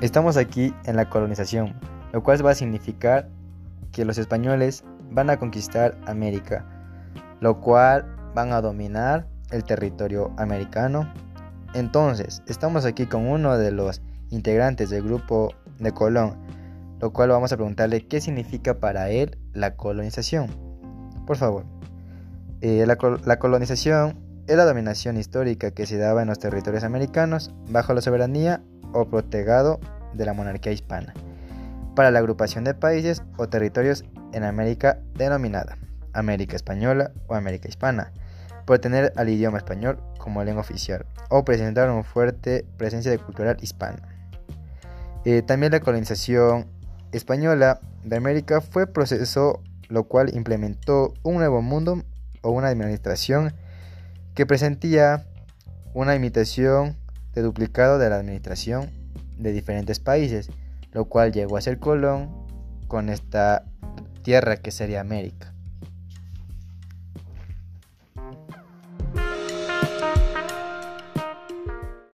Estamos aquí en la colonización, lo cual va a significar que los españoles van a conquistar América, lo cual van a dominar el territorio americano. Entonces, estamos aquí con uno de los integrantes del grupo de Colón, lo cual vamos a preguntarle qué significa para él la colonización. Por favor. Eh, la, la colonización es la dominación histórica que se daba en los territorios americanos bajo la soberanía o protegado de la monarquía hispana, para la agrupación de países o territorios en América denominada América Española o América Hispana, por tener al idioma español como lengua oficial o presentar una fuerte presencia cultural hispana. Eh, también la colonización española de América fue proceso lo cual implementó un nuevo mundo o una administración que presentía una imitación duplicado de la administración de diferentes países, lo cual llegó a ser Colón con esta tierra que sería América.